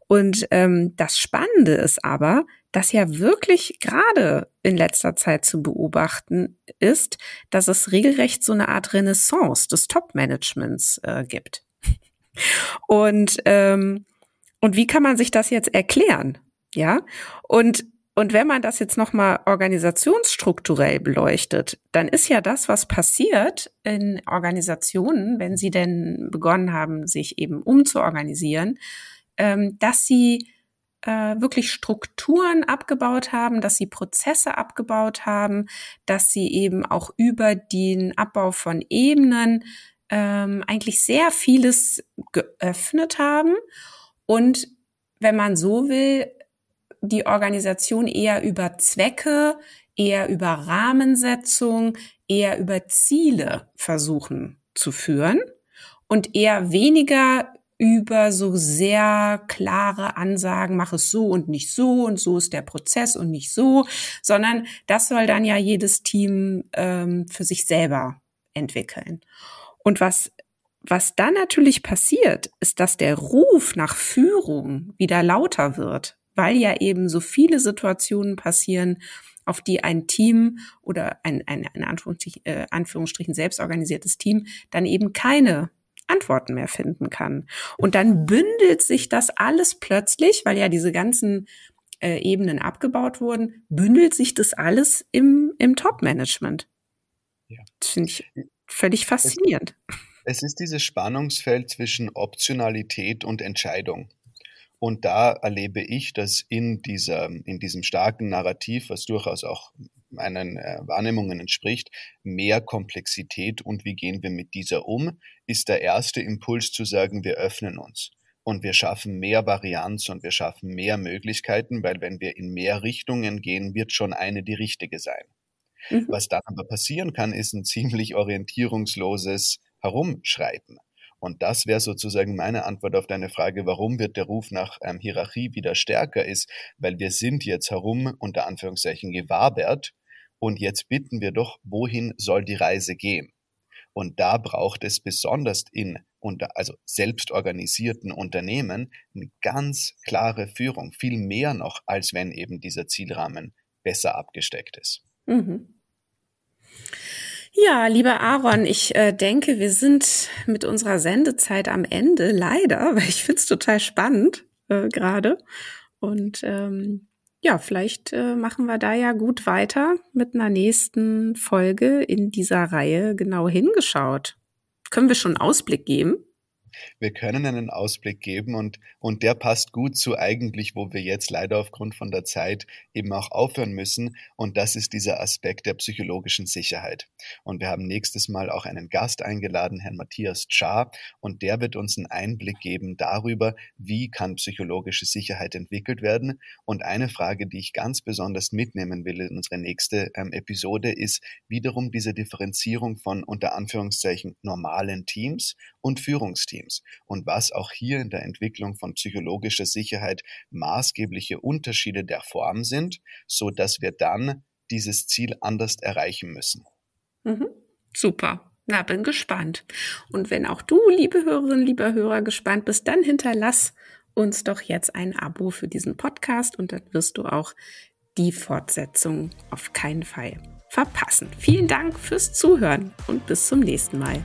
Und ähm, das Spannende ist aber, dass ja wirklich gerade in letzter Zeit zu beobachten ist, dass es regelrecht so eine Art Renaissance des Top-Managements äh, gibt. Und, ähm, und wie kann man sich das jetzt erklären? Ja, und und wenn man das jetzt nochmal organisationsstrukturell beleuchtet, dann ist ja das, was passiert in Organisationen, wenn sie denn begonnen haben, sich eben umzuorganisieren, ähm, dass sie äh, wirklich Strukturen abgebaut haben, dass sie Prozesse abgebaut haben, dass sie eben auch über den Abbau von Ebenen ähm, eigentlich sehr vieles geöffnet haben. Und wenn man so will, die Organisation eher über Zwecke, eher über Rahmensetzung, eher über Ziele versuchen zu führen und eher weniger über so sehr klare Ansagen, mach es so und nicht so und so ist der Prozess und nicht so, sondern das soll dann ja jedes Team ähm, für sich selber entwickeln. Und was was dann natürlich passiert, ist, dass der Ruf nach Führung wieder lauter wird, weil ja eben so viele Situationen passieren, auf die ein Team oder ein, ein, ein Anführungsstrichen, äh, Anführungsstrichen selbstorganisiertes Team dann eben keine Antworten mehr finden kann. Und dann bündelt sich das alles plötzlich, weil ja diese ganzen äh, Ebenen abgebaut wurden, bündelt sich das alles im, im Top-Management. Ja. Das finde ich völlig faszinierend. Es, es ist dieses Spannungsfeld zwischen Optionalität und Entscheidung. Und da erlebe ich, dass in, dieser, in diesem starken Narrativ, was durchaus auch meinen äh, Wahrnehmungen entspricht, mehr Komplexität und wie gehen wir mit dieser um, ist der erste Impuls zu sagen, wir öffnen uns und wir schaffen mehr Varianz und wir schaffen mehr Möglichkeiten, weil wenn wir in mehr Richtungen gehen, wird schon eine die richtige sein. Mhm. Was dann aber passieren kann, ist ein ziemlich orientierungsloses Herumschreiten. Und das wäre sozusagen meine Antwort auf deine Frage, warum wird der Ruf nach ähm, Hierarchie wieder stärker ist, weil wir sind jetzt herum unter Anführungszeichen gewabert und jetzt bitten wir doch, wohin soll die Reise gehen? Und da braucht es besonders in also selbstorganisierten Unternehmen eine ganz klare Führung, viel mehr noch, als wenn eben dieser Zielrahmen besser abgesteckt ist. Mhm. Ja, lieber Aaron, ich äh, denke, wir sind mit unserer Sendezeit am Ende, leider, weil ich finde es total spannend äh, gerade. Und ähm, ja, vielleicht äh, machen wir da ja gut weiter mit einer nächsten Folge in dieser Reihe genau hingeschaut. Können wir schon Ausblick geben? Wir können einen Ausblick geben und, und der passt gut zu eigentlich, wo wir jetzt leider aufgrund von der Zeit eben auch aufhören müssen. Und das ist dieser Aspekt der psychologischen Sicherheit. Und wir haben nächstes Mal auch einen Gast eingeladen, Herrn Matthias Czar, und der wird uns einen Einblick geben darüber, wie kann psychologische Sicherheit entwickelt werden. Und eine Frage, die ich ganz besonders mitnehmen will in unsere nächste ähm, Episode, ist wiederum diese Differenzierung von unter Anführungszeichen normalen Teams und Führungsteams und was auch hier in der Entwicklung von psychologischer Sicherheit maßgebliche Unterschiede der Form sind, so dass wir dann dieses Ziel anders erreichen müssen. Mhm. Super. Na, bin gespannt. Und wenn auch du, liebe Hörerinnen, lieber Hörer, gespannt bist, dann hinterlass uns doch jetzt ein Abo für diesen Podcast und dann wirst du auch die Fortsetzung auf keinen Fall verpassen. Vielen Dank fürs Zuhören und bis zum nächsten Mal.